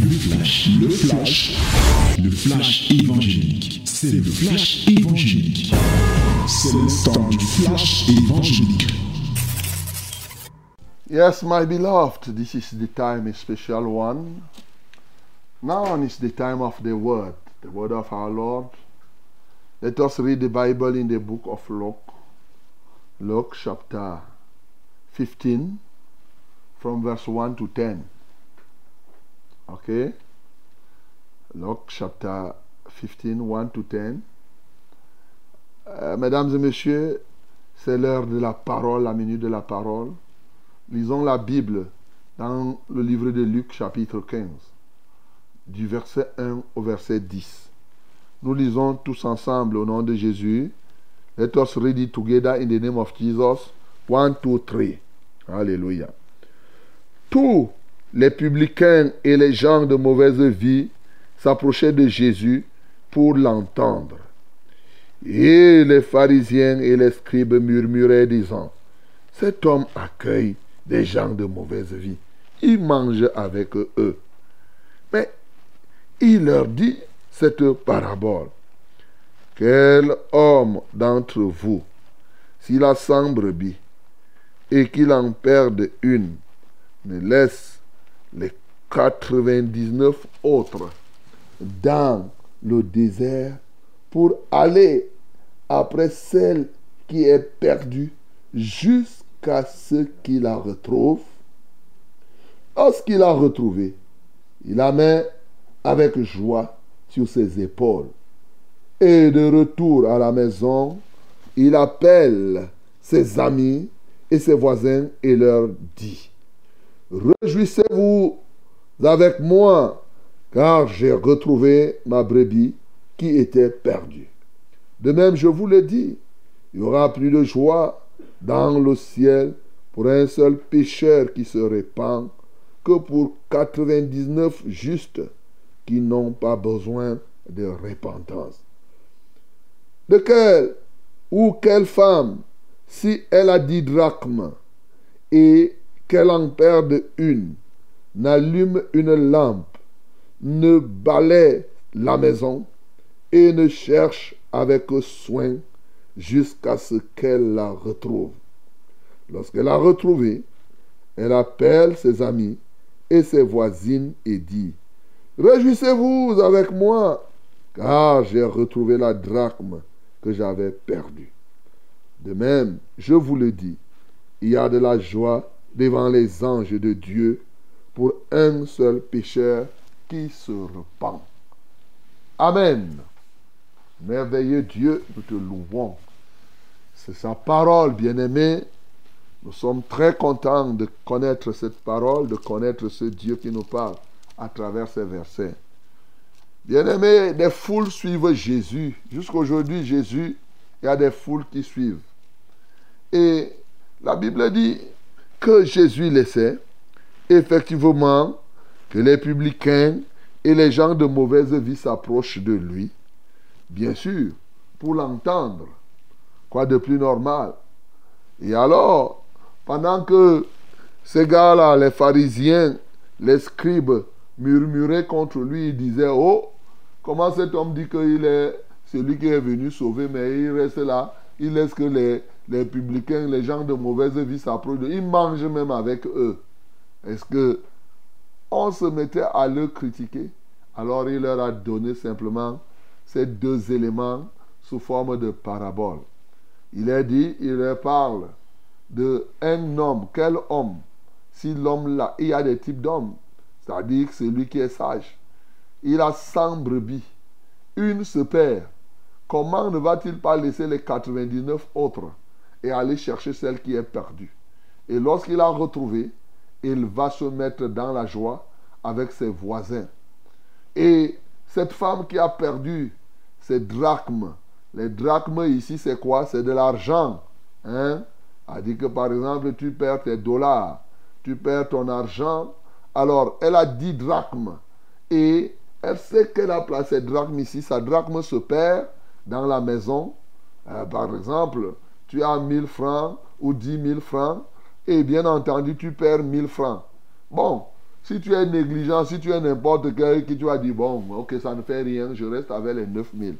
Le flash, le flash, le flash évangélique. C'est le flash évangélique. C'est le temps du flash évangélique. Yes, my beloved, this is the time, a special one. Now is the time of the word, the word of our Lord. Let us read the Bible in the book of Luke, Luke chapter 15, from verse 1 to 10. Okay? Luke chapter 15, 1 to 10. Euh, mesdames et messieurs, c'est l'heure de la parole, la minute de la parole. Lisons la Bible dans le livre de Luc chapitre 15, du verset 1 au verset 10. Nous lisons tous ensemble au nom de Jésus. Let us read it together in the name of Jesus. 1, 2, 3. Alléluia. Tous les publicains et les gens de mauvaise vie s'approchaient de Jésus pour l'entendre. Et les pharisiens et les scribes murmuraient disant, cet homme accueille des gens de mauvaise vie. Il mange avec eux. Mais il leur dit cette parabole. Quel homme d'entre vous, s'il a cent brebis et qu'il en perde une, ne laisse les 99 autres dans le désert pour aller après celle qui est perdue jusqu'à ce qu'il la retrouve. Lorsqu'il l'a retrouvée, il la met avec joie sur ses épaules. Et de retour à la maison, il appelle ses amis et ses voisins et leur dit, Réjouissez-vous avec moi, car j'ai retrouvé ma brebis qui était perdue. De même, je vous le dis, il y aura plus de joie dans le ciel pour un seul pécheur qui se répand que pour 99 justes qui n'ont pas besoin de repentance. De quelle ou quelle femme, si elle a dix drachmes et qu'elle en perde une, n'allume une lampe, ne balaie la maison et ne cherche avec soin jusqu'à ce qu'elle la retrouve. Lorsqu'elle l'a retrouvée, elle appelle ses amis et ses voisines et dit, Réjouissez-vous avec moi, car j'ai retrouvé la drachme que j'avais perdue. De même, je vous le dis, il y a de la joie devant les anges de Dieu pour un seul pécheur qui se repent. Amen. Merveilleux Dieu, nous te louons. C'est sa parole, bien-aimé. Nous sommes très contents de connaître cette parole, de connaître ce Dieu qui nous parle à travers ces versets. Bien-aimé, des foules suivent Jésus. Jusqu'aujourd'hui, Jésus, il y a des foules qui suivent. Et la Bible dit que Jésus laissait effectivement que les publicains et les gens de mauvaise vie s'approchent de lui, bien sûr, pour l'entendre. Quoi de plus normal? Et alors, pendant que ces gars-là, les pharisiens, les scribes, murmuraient contre lui, ils disaient, oh, comment cet homme dit qu'il est celui qui est venu sauver, mais il reste là, il laisse que les, les publicains, les gens de mauvaise vie s'approchent de Il mange même avec eux. Est-ce que on se mettait à le critiquer? Alors il leur a donné simplement ces deux éléments sous forme de parabole. Il est dit, il leur parle de un homme. Quel homme? Si l'homme là, il y a des types d'hommes. C'est-à-dire celui qui est sage. Il a 100 brebis. Une se perd. Comment ne va-t-il pas laisser les 99 autres et aller chercher celle qui est perdue Et lorsqu'il a retrouvé, il va se mettre dans la joie avec ses voisins. Et cette femme qui a perdu ses drachmes, les drachmes ici c'est quoi? C'est de l'argent. Hein? A dit que par exemple tu perds tes dollars, tu perds ton argent. Alors elle a 10 drachmes et elle sait qu'elle a placé drachme ici. Sa drachme se perd dans la maison. Euh, par exemple, tu as 1000 francs ou 10 000 francs et bien entendu tu perds 1000 francs. Bon, Si tu es négligent, si tu es n'importe quel qui tu vas dire, bon, ok, ça ne fait rien, je reste avec les 9000.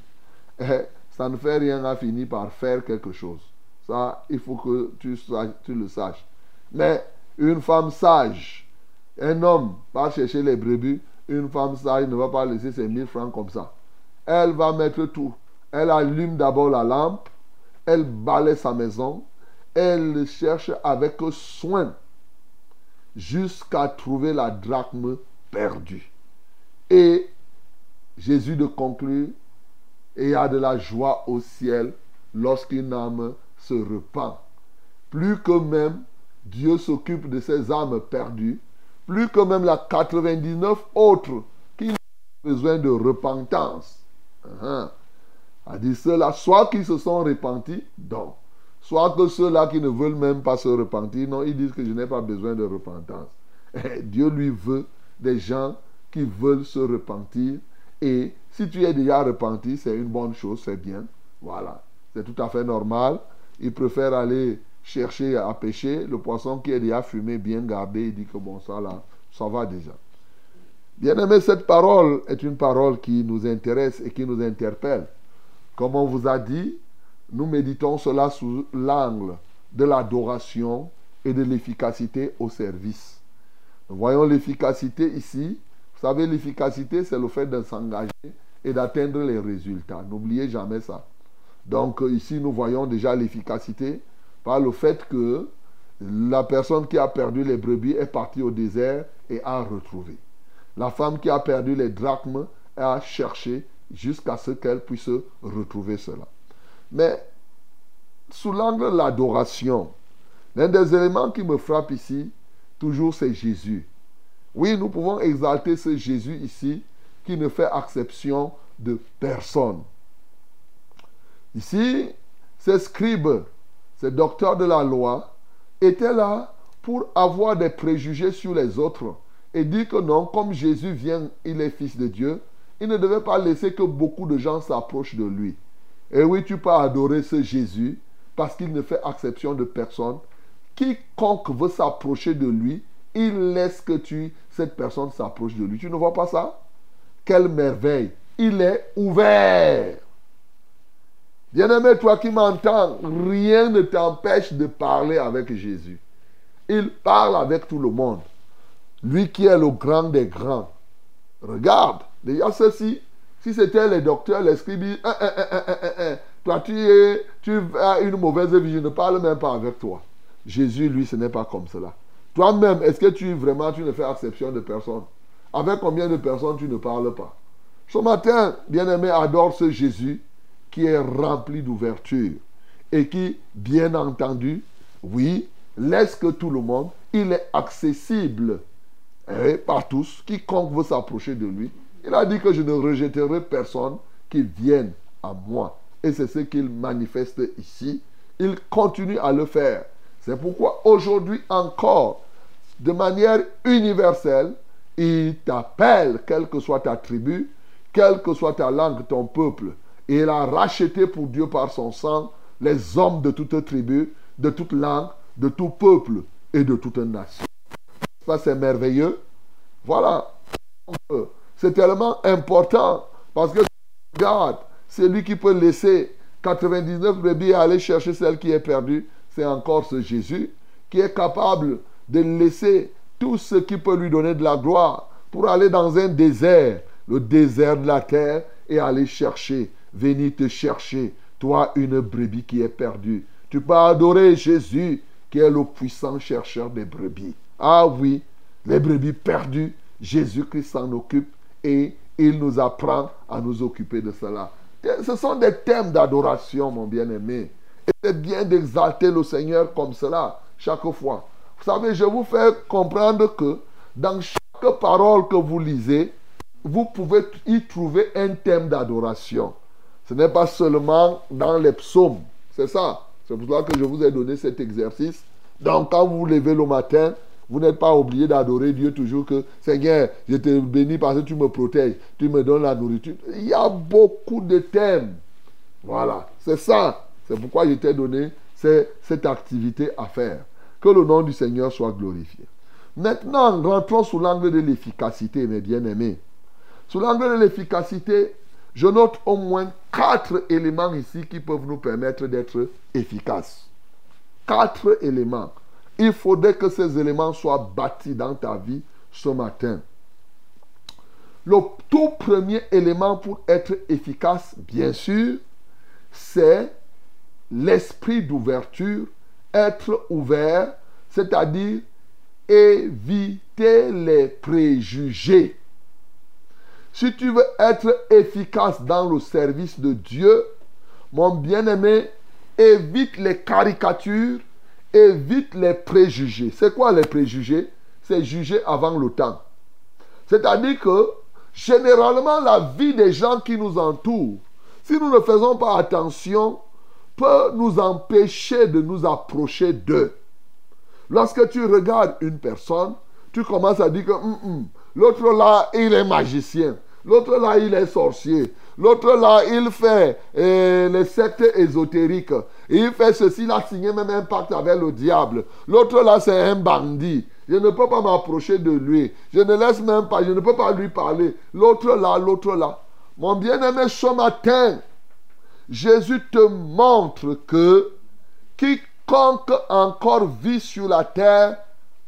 Eh, ça ne fait rien à finir par faire quelque chose. Ça, il faut que tu, tu le saches. Mais une femme sage, un homme va chercher les brebis, une femme sage ne va pas laisser ses 1000 francs comme ça. Elle va mettre tout. Elle allume d'abord la lampe, elle balaie sa maison, elle cherche avec soin jusqu'à trouver la drachme perdue. Et Jésus de conclure, et il y a de la joie au ciel lorsqu'une âme se repent. Plus que même Dieu s'occupe de ces âmes perdues, plus que même la 99 autres qui ont besoin de repentance. Uh A dit cela, soit qui se sont repentis, donc, soit que ceux-là qui ne veulent même pas se repentir, non, ils disent que je n'ai pas besoin de repentance. Dieu lui veut des gens qui veulent se repentir. Et si tu es déjà repenti, c'est une bonne chose, c'est bien. Voilà, c'est tout à fait normal. Il préfère aller chercher à pêcher le poisson qui est déjà fumé, bien gardé. Il dit que bon, ça là, ça va déjà. Bien aimé, cette parole est une parole qui nous intéresse et qui nous interpelle. Comme on vous a dit, nous méditons cela sous l'angle de l'adoration et de l'efficacité au service. Nous voyons l'efficacité ici. Vous savez, l'efficacité, c'est le fait de s'engager et d'atteindre les résultats. N'oubliez jamais ça. Donc ici, nous voyons déjà l'efficacité par le fait que la personne qui a perdu les brebis est partie au désert et a retrouvé. La femme qui a perdu les drachmes a cherché jusqu'à ce qu'elle puisse retrouver cela. Mais sous l'angle de l'adoration, l'un des éléments qui me frappe ici, toujours, c'est Jésus. Oui, nous pouvons exalter ce Jésus ici qui ne fait exception de personne. Ici, ces scribes, ces docteurs de la loi, étaient là pour avoir des préjugés sur les autres et dire que non, comme Jésus vient, il est fils de Dieu, il ne devait pas laisser que beaucoup de gens s'approchent de lui. Et oui, tu peux adorer ce Jésus parce qu'il ne fait exception de personne. Quiconque veut s'approcher de lui, il laisse que tu, cette personne s'approche de lui. Tu ne vois pas ça? Quelle merveille Il est ouvert. Bien-aimé, toi qui m'entends, rien ne t'empêche de parler avec Jésus. Il parle avec tout le monde. Lui qui est le grand des grands. Regarde, déjà ceci, si c'était les docteurs, les scribes, hein, hein, hein, toi tu, es, tu as une mauvaise vie, je ne parle même pas avec toi. Jésus, lui, ce n'est pas comme cela. Toi-même, est-ce que tu vraiment tu ne fais exception de personne? Avec combien de personnes tu ne parles pas? Ce matin, bien-aimé, adore ce Jésus qui est rempli d'ouverture et qui, bien entendu, oui, laisse que tout le monde, il est accessible par tous. Quiconque veut s'approcher de lui, il a dit que je ne rejetterai personne qui vienne à moi. Et c'est ce qu'il manifeste ici. Il continue à le faire. C'est pourquoi aujourd'hui encore, de manière universelle, il t'appelle, quelle que soit ta tribu, quelle que soit ta langue, ton peuple. Et il a racheté pour Dieu par son sang les hommes de toute tribu, de toute langue, de tout peuple et de toute nation. Ça, c'est merveilleux. Voilà. C'est tellement important parce que regarde, c'est lui qui peut laisser 99 brebis et aller chercher celle qui est perdue. C'est encore ce Jésus qui est capable de laisser tout ce qui peut lui donner de la gloire pour aller dans un désert, le désert de la terre, et aller chercher, venir te chercher, toi une brebis qui est perdue. Tu peux adorer Jésus qui est le puissant chercheur des brebis. Ah oui, les brebis perdues, Jésus-Christ s'en occupe et il nous apprend à nous occuper de cela. Ce sont des thèmes d'adoration, mon bien-aimé. Et c'est bien d'exalter le Seigneur comme cela chaque fois. Vous savez, je vous fais comprendre que dans chaque parole que vous lisez, vous pouvez y trouver un thème d'adoration. Ce n'est pas seulement dans les psaumes. C'est ça. C'est pour cela que je vous ai donné cet exercice. Donc, quand vous vous levez le matin, vous n'êtes pas obligé d'adorer Dieu toujours que Seigneur, je te bénis parce que tu me protèges, tu me donnes la nourriture. Il y a beaucoup de thèmes. Voilà, c'est ça. C'est pourquoi je t'ai donné cette activité à faire. Que le nom du Seigneur soit glorifié. Maintenant, rentrons sous l'angle de l'efficacité, mes bien-aimés. Sous l'angle de l'efficacité, je note au moins quatre éléments ici qui peuvent nous permettre d'être efficaces. Quatre éléments. Il faudrait que ces éléments soient bâtis dans ta vie ce matin. Le tout premier élément pour être efficace, bien sûr, c'est l'esprit d'ouverture, être ouvert, c'est-à-dire éviter les préjugés. Si tu veux être efficace dans le service de Dieu, mon bien-aimé, évite les caricatures, évite les préjugés. C'est quoi les préjugés? C'est juger avant le temps. C'est-à-dire que généralement la vie des gens qui nous entourent, si nous ne faisons pas attention, peut nous empêcher de nous approcher d'eux. Lorsque tu regardes une personne, tu commences à dire que hum, hum, l'autre là, il est magicien. L'autre là, il est sorcier. L'autre là, il fait eh, les sectes ésotériques. Il fait ceci, il a signé même un pacte avec le diable. L'autre là, c'est un bandit. Je ne peux pas m'approcher de lui. Je ne laisse même pas, je ne peux pas lui parler. L'autre là, l'autre là. Mon bien-aimé, ce matin, Jésus te montre que quiconque encore vit sur la terre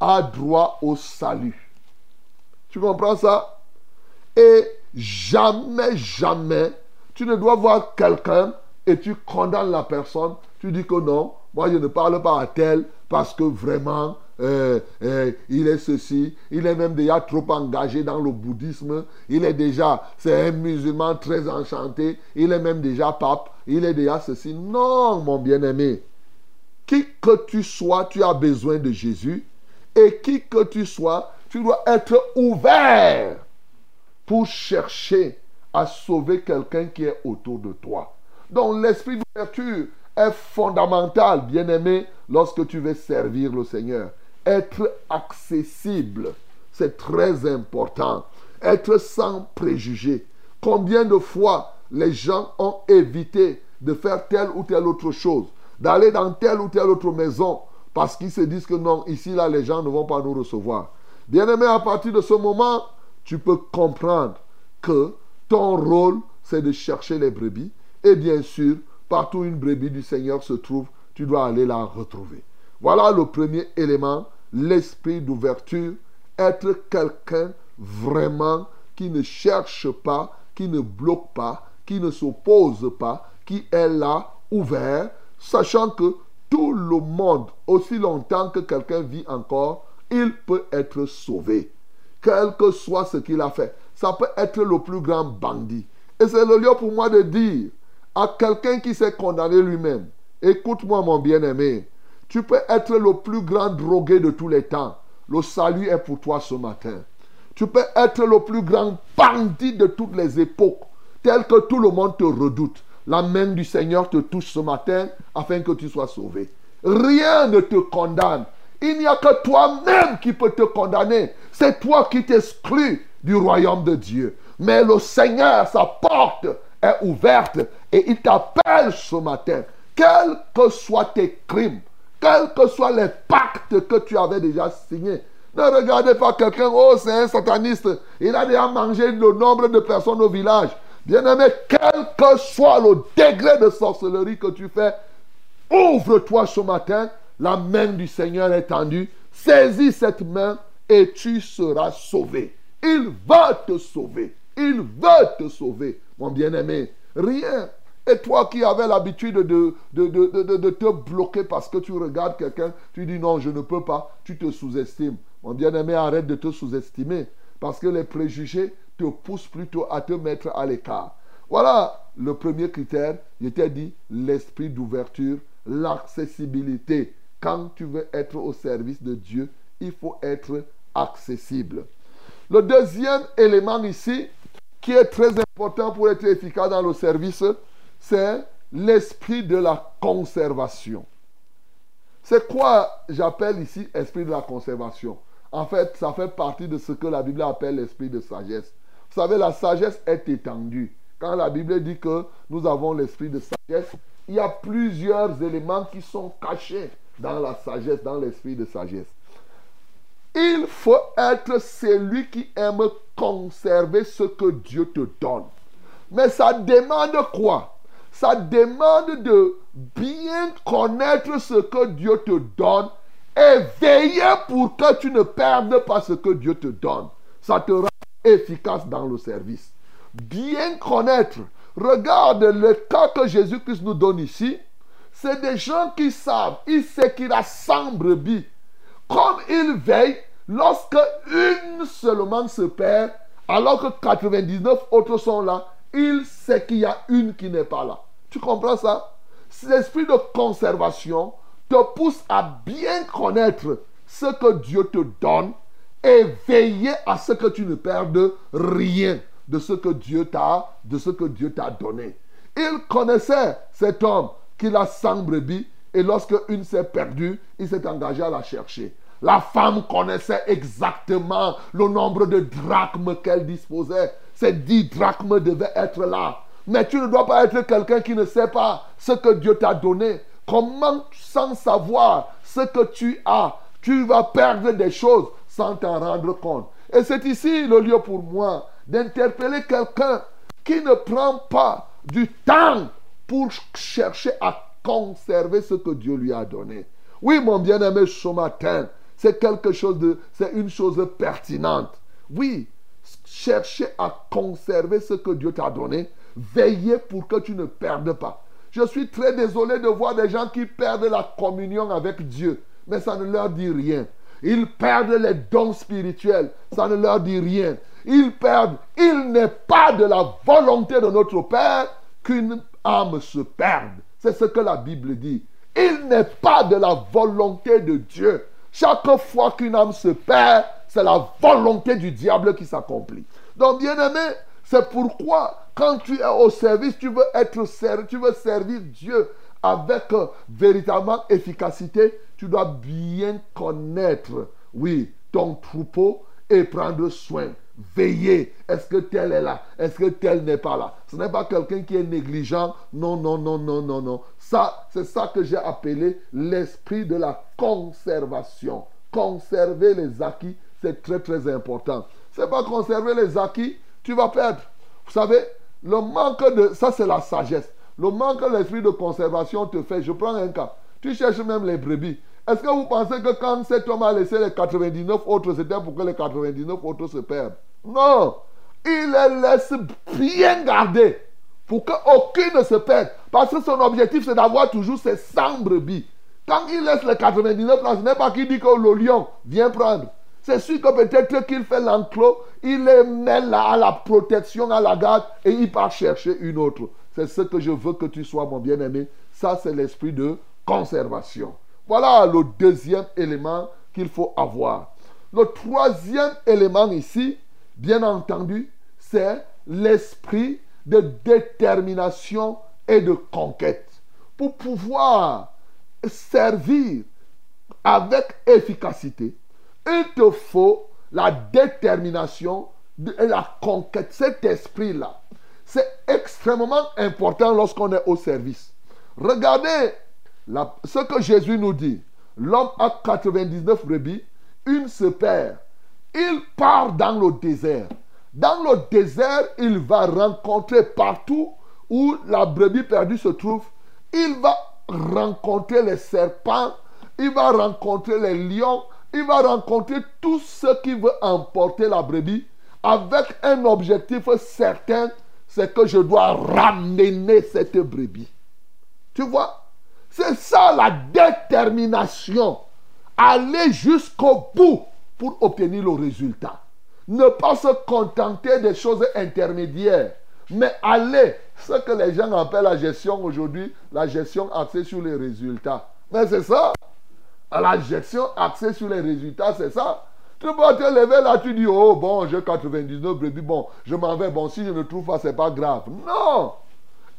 a droit au salut. Tu comprends ça? Et jamais, jamais, tu ne dois voir quelqu'un et tu condamnes la personne. Tu dis que non, moi je ne parle pas à tel parce que vraiment, euh, euh, il est ceci, il est même déjà trop engagé dans le bouddhisme, il est déjà, c'est un musulman très enchanté, il est même déjà pape, il est déjà ceci. Non, mon bien-aimé, qui que tu sois, tu as besoin de Jésus, et qui que tu sois, tu dois être ouvert pour chercher à sauver quelqu'un qui est autour de toi. Donc l'esprit d'ouverture est fondamental, bien-aimé, lorsque tu veux servir le Seigneur. Être accessible, c'est très important. Être sans préjugés. Combien de fois les gens ont évité de faire telle ou telle autre chose, d'aller dans telle ou telle autre maison, parce qu'ils se disent que non, ici, là, les gens ne vont pas nous recevoir. Bien-aimé, à partir de ce moment, tu peux comprendre que ton rôle, c'est de chercher les brebis. Et bien sûr, partout où une brebis du Seigneur se trouve, tu dois aller la retrouver. Voilà le premier élément, l'esprit d'ouverture. Être quelqu'un vraiment qui ne cherche pas, qui ne bloque pas, qui ne s'oppose pas, qui est là, ouvert, sachant que tout le monde, aussi longtemps que quelqu'un vit encore, il peut être sauvé. Quel que soit ce qu'il a fait. Ça peut être le plus grand bandit. Et c'est le lieu pour moi de dire à quelqu'un qui s'est condamné lui-même, écoute-moi mon bien-aimé, tu peux être le plus grand drogué de tous les temps. Le salut est pour toi ce matin. Tu peux être le plus grand bandit de toutes les époques, tel que tout le monde te redoute. La main du Seigneur te touche ce matin afin que tu sois sauvé. Rien ne te condamne. Il n'y a que toi-même qui peux te condamner. C'est toi qui t'exclus du royaume de Dieu. Mais le Seigneur, sa porte est ouverte et il t'appelle ce matin. Quels que soient tes crimes, quels que soient les pactes que tu avais déjà signés, ne regardez pas quelqu'un, oh c'est un sataniste, il a déjà mangé le nombre de personnes au village. Bien-aimé, quel que soit le degré de sorcellerie que tu fais, ouvre-toi ce matin, la main du Seigneur est tendue, saisis cette main et tu seras sauvé. Il va te sauver. Il veut te sauver, mon bien-aimé. Rien. Et toi qui avais l'habitude de, de, te bloquer parce que tu regardes quelqu'un, tu dis non, je ne peux pas, tu te sous-estimes. Mon bien-aimé, arrête de te sous-estimer parce que les préjugés te poussent plutôt à te mettre à l'écart. Voilà le premier critère, je t'ai dit l'esprit d'ouverture, l'accessibilité. Quand tu veux être au service de Dieu, il faut être accessible. Le deuxième élément ici, qui est très important pour être efficace dans le service, c'est l'esprit de la conservation. C'est quoi j'appelle ici esprit de la conservation? En fait, ça fait partie de ce que la Bible appelle l'esprit de sagesse. Vous savez, la sagesse est étendue. Quand la Bible dit que nous avons l'esprit de sagesse, il y a plusieurs éléments qui sont cachés dans la sagesse, dans l'esprit de sagesse. il faut être celui qui aime conserver ce que Dieu te donne. Mais ça demande quoi? Ça demande de bien connaître ce que Dieu te donne et veiller pour que tu ne perdes pas ce que Dieu te donne. Ça te rend efficace dans le service. Bien connaître. Regarde le cas que Jésus-Christ nous donne ici. C'est des gens qui savent, ils savent qu'il a 100 brebis. Comme ils veillent, lorsque une seulement se perd, alors que 99 autres sont là, il sait qu'il y a une qui n'est pas là. Tu comprends ça? L'esprit de conservation te pousse à bien connaître ce que Dieu te donne et veiller à ce que tu ne perdes rien de ce que Dieu t'a, de ce que Dieu t'a donné. Il connaissait cet homme qu'il a 100 brebis et lorsque une s'est perdue, il s'est engagé à la chercher. La femme connaissait exactement le nombre de drachmes qu'elle disposait. Ces dix drachmes devaient être là. Mais tu ne dois pas être quelqu'un qui ne sait pas ce que Dieu t'a donné. Comment, sans savoir ce que tu as, tu vas perdre des choses sans t'en rendre compte? Et c'est ici le lieu pour moi d'interpeller quelqu'un qui ne prend pas du temps pour chercher à conserver ce que Dieu lui a donné. Oui, mon bien-aimé, ce matin, c'est quelque chose de, c'est une chose pertinente. Oui, chercher à conserver ce que Dieu t'a donné, veiller pour que tu ne perdes pas. Je suis très désolé de voir des gens qui perdent la communion avec Dieu, mais ça ne leur dit rien. Ils perdent les dons spirituels, ça ne leur dit rien. Ils perdent, il n'est pas de la volonté de notre Père qu'une âme se perde. C'est ce que la Bible dit. Il n'est pas de la volonté de Dieu. Chaque fois qu'une âme se perd, c'est la volonté du diable qui s'accomplit. Donc, bien aimé, c'est pourquoi quand tu es au service, tu veux être servi, tu veux servir Dieu avec euh, véritablement efficacité, tu dois bien connaître, oui, ton troupeau et prendre soin. Veiller. Est-ce que tel est là? Est-ce que tel n'est pas là? Ce n'est pas quelqu'un qui est négligent. Non, non, non, non, non, non. Ça, c'est ça que j'ai appelé l'esprit de la conservation. Conserver les acquis, c'est très, très important. C'est pas conserver les acquis, tu vas perdre. Vous savez, le manque de... Ça, c'est la sagesse. Le manque de l'esprit de conservation te fait... Je prends un cas. Tu cherches même les brebis. Est-ce que vous pensez que quand cet homme a laissé les 99 autres, c'était pour que les 99 autres se perdent? Non. Il les laisse bien garder pour qu'aucune ne se perde. Parce que son objectif, c'est d'avoir toujours ses 100 brebis. Quand il laisse les 99 là, ce n'est pas qu'il dit que le lion vient prendre. C'est sûr que peut-être qu'il fait l'enclos, il les met là à la protection, à la garde, et il part chercher une autre. C'est ce que je veux que tu sois, mon bien-aimé. Ça, c'est l'esprit de conservation. Voilà le deuxième élément qu'il faut avoir. Le troisième élément ici, bien entendu, c'est l'esprit de détermination et de conquête. Pour pouvoir servir avec efficacité, il te faut la détermination et la conquête. Cet esprit-là, c'est extrêmement important lorsqu'on est au service. Regardez ce que Jésus nous dit. L'homme a 99 brebis, une se perd. Il part dans le désert. Dans le désert, il va rencontrer partout où la brebis perdue se trouve. Il va rencontrer les serpents, il va rencontrer les lions, il va rencontrer tout ce qui veut emporter la brebis avec un objectif certain, c'est que je dois ramener cette brebis. Tu vois? C'est ça la détermination. Aller jusqu'au bout pour obtenir le résultat. Ne pas se contenter des choses intermédiaires, mais aller, ce que les gens appellent la gestion aujourd'hui, la gestion axée sur les résultats. Mais c'est ça. La gestion axée sur les résultats, c'est ça. Tu peux te lever là, tu dis, oh bon, j'ai 99 brebis, bon, je m'en vais, bon, si je ne trouve pas, c'est pas grave. Non!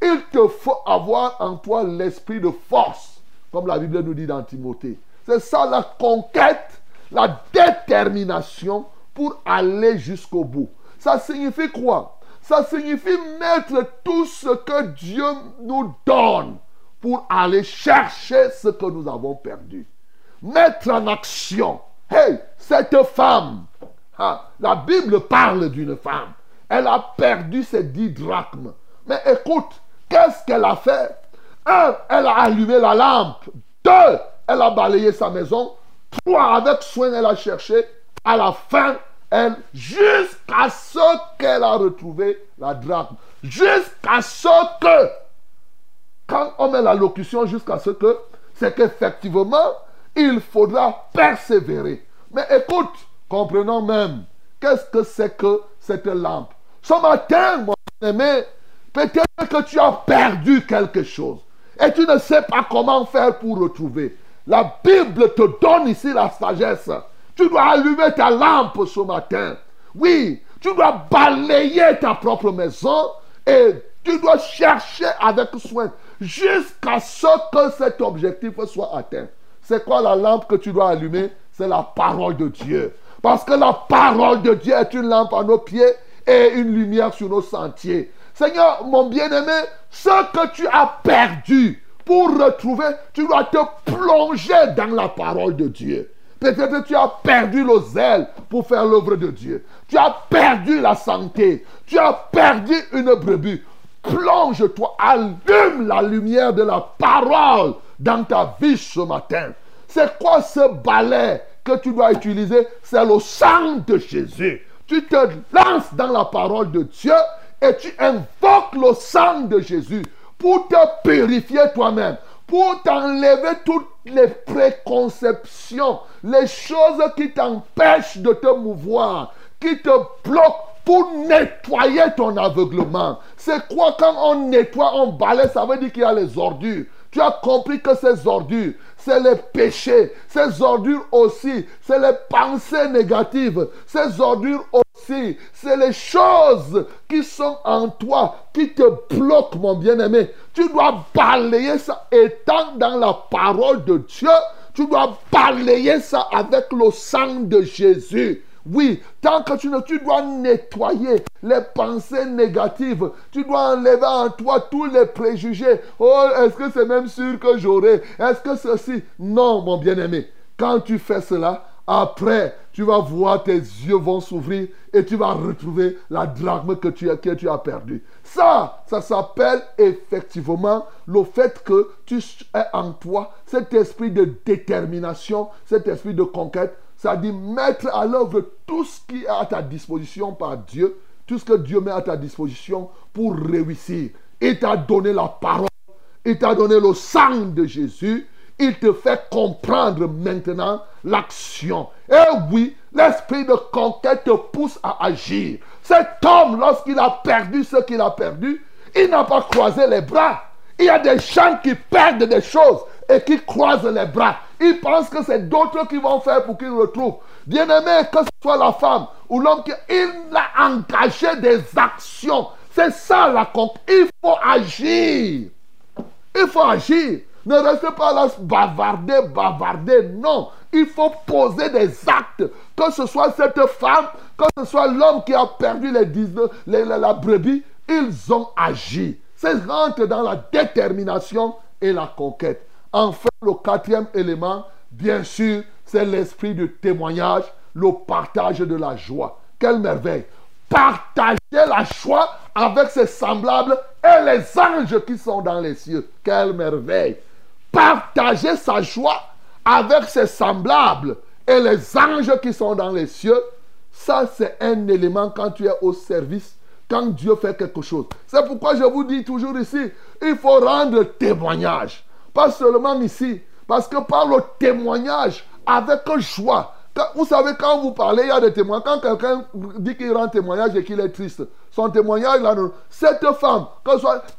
Il te faut avoir en toi l'esprit de force, comme la Bible nous dit dans Timothée. C'est ça la conquête, la détermination pour aller jusqu'au bout. Ça signifie quoi? Ça signifie mettre tout ce que Dieu nous donne pour aller chercher ce que nous avons perdu. Mettre en action hey, cette femme, ah, la Bible parle d'une femme. Elle a perdu ses dix drachmes. Mais écoute, qu'est-ce qu'elle a fait? Un, elle a allumé la lampe. Deux, elle a balayé sa maison. Trois, avec soin, elle a cherché. À la fin, elle, jusqu'à ce qu'elle a retrouvé la drachme. Jusqu'à ce que, quand on met la locution jusqu'à ce que, c'est qu'effectivement, il faudra persévérer. Mais écoute, comprenons même, qu'est-ce que c'est que cette lampe? Ce matin, mon aimé, peut-être que tu as perdu quelque chose et tu ne sais pas comment faire pour retrouver. La Bible te donne ici la sagesse. Tu dois allumer ta lampe ce matin. Oui, tu dois balayer ta propre maison et tu dois chercher avec soin jusqu'à ce que cet objectif soit atteint. C'est quoi la lampe que tu dois allumer? C'est la parole de Dieu. Parce que la parole de Dieu est une lampe à nos pieds et une lumière sur nos sentiers. Seigneur, mon bien-aimé, ce que tu as perdu pour retrouver, tu dois te plonger dans la parole de Dieu. Peut-être que tu as perdu le zèle pour faire l'œuvre de Dieu. Tu as perdu la santé. Tu as perdu une brebis. Plonge-toi, allume la lumière de la parole dans ta vie ce matin. C'est quoi ce balai que tu dois utiliser? C'est le sang de Jésus. Tu te lances dans la parole de Dieu et tu invoques le sang de Jésus pour te purifier toi-même, pour t'enlever toutes les préconceptions, les choses qui t'empêchent de te mouvoir, qui te bloquent pour nettoyer ton aveuglement. C'est quoi quand on nettoie, on balaye, ça veut dire qu'il y a les ordures. Tu as compris que ces ordures, c'est les péchés. Ces ordures aussi, c'est les pensées négatives. Ces ordures aussi, c'est les choses qui sont en toi, qui te bloquent, mon bien-aimé. Tu dois balayer ça étant dans la parole de Dieu. Tu dois balayer ça avec le sang de Jésus. Oui, tant que tu ne, tu dois nettoyer les pensées négatives. Tu dois enlever en toi tous les préjugés. Oh, est-ce que c'est même sûr que j'aurai? Est-ce que ceci? Non, mon bien-aimé. Quand tu fais cela, après, tu vas voir tes yeux vont s'ouvrir et tu vas retrouver la drachme que tu, que tu as perdue. Ça, ça s'appelle effectivement le fait que tu es en toi, cet esprit de détermination, cet esprit de conquête, ça dit mettre à l'œuvre tout ce qui est à ta disposition par Dieu, tout ce que Dieu met à ta disposition pour réussir. Il t'a donné la parole, il t'a donné le sang de Jésus, il te fait comprendre maintenant l'action. Et oui, l'esprit de conquête te pousse à agir. Cet homme, lorsqu'il a perdu ce qu'il a perdu, il n'a pas croisé les bras. Il y a des gens qui perdent des choses et qui croisent les bras. Ils pensent que c'est d'autres qui vont faire pour qu'ils retrouvent. Bien-aimé, que ce soit la femme ou l'homme, il a engagé des actions. C'est ça la compte. Il faut agir. Il faut agir. Ne restez pas là bavarder, bavarder. Non. Il faut poser des actes. Que ce soit cette femme, que ce soit l'homme qui a perdu les, les, la brebis, ils ont agi. C'est rentre dans la détermination et la conquête. Enfin, le quatrième élément, bien sûr, c'est l'esprit de témoignage, le partage de la joie. Quelle merveille. Partager la joie avec ses semblables et les anges qui sont dans les cieux. Quelle merveille. Partager sa joie avec ses semblables et les anges qui sont dans les cieux. Ça, c'est un élément quand tu es au service, quand Dieu fait quelque chose. C'est pourquoi je vous dis toujours ici, il faut rendre témoignage. Pas seulement ici. Parce que par le témoignage, avec joie, vous savez, quand vous parlez, il y a des témoins. Quand quelqu'un dit qu'il rend témoignage et qu'il est triste, son témoignage, là, cette femme,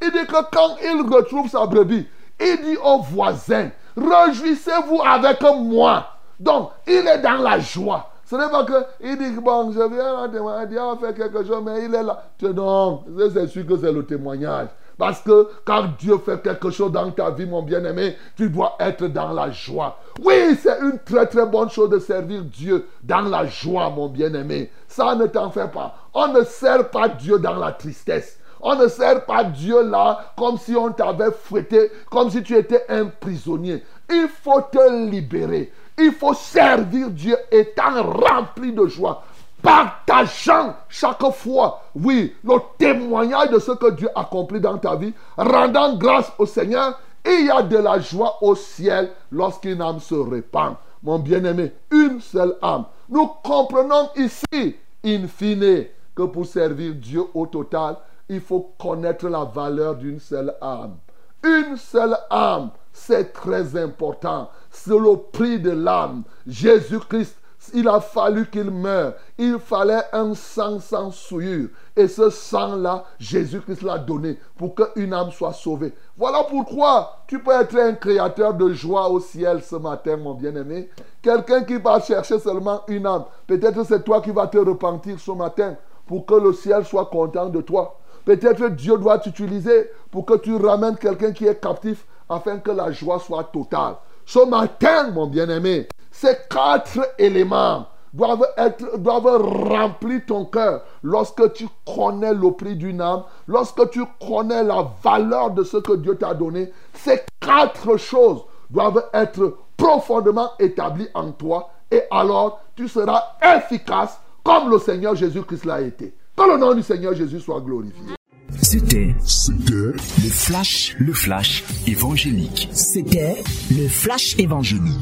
il dit que quand il retrouve sa brebis, il dit au voisin, réjouissez-vous avec moi. Donc, il est dans la joie. Ce n'est pas que il dit, bon, je viens témoignage, il va faire quelque chose, mais il est là. Non, c'est sûr que c'est le témoignage. Parce que quand Dieu fait quelque chose dans ta vie, mon bien-aimé, tu dois être dans la joie. Oui, c'est une très très bonne chose de servir Dieu dans la joie, mon bien-aimé. Ça ne t'en fait pas. On ne sert pas Dieu dans la tristesse. On ne sert pas Dieu là comme si on t'avait fouetté, comme si tu étais un prisonnier. Il faut te libérer. Il faut servir Dieu étant rempli de joie, partageant chaque fois, oui, le témoignage de ce que Dieu accomplit dans ta vie, rendant grâce au Seigneur. il y a de la joie au ciel lorsqu'une âme se répand. Mon bien-aimé, une seule âme. Nous comprenons ici, in fine, que pour servir Dieu au total, il faut connaître la valeur d'une seule âme. Une seule âme, c'est très important. C'est le prix de l'âme. Jésus-Christ, il a fallu qu'il meure. Il fallait un sang sans souillure. Et ce sang-là, Jésus-Christ l'a donné pour qu'une âme soit sauvée. Voilà pourquoi tu peux être un créateur de joie au ciel ce matin, mon bien-aimé. Quelqu'un qui va chercher seulement une âme. Peut-être c'est toi qui vas te repentir ce matin pour que le ciel soit content de toi. Peut-être Dieu doit t'utiliser pour que tu ramènes quelqu'un qui est captif afin que la joie soit totale. Ce matin, mon bien-aimé, ces quatre éléments doivent, être, doivent remplir ton cœur lorsque tu connais le prix d'une âme, lorsque tu connais la valeur de ce que Dieu t'a donné. Ces quatre choses doivent être profondément établies en toi et alors tu seras efficace comme le Seigneur Jésus-Christ l'a été. Que le nom du Seigneur Jésus soit glorifié. C'était, le flash, le flash évangélique. C'était le flash évangélique.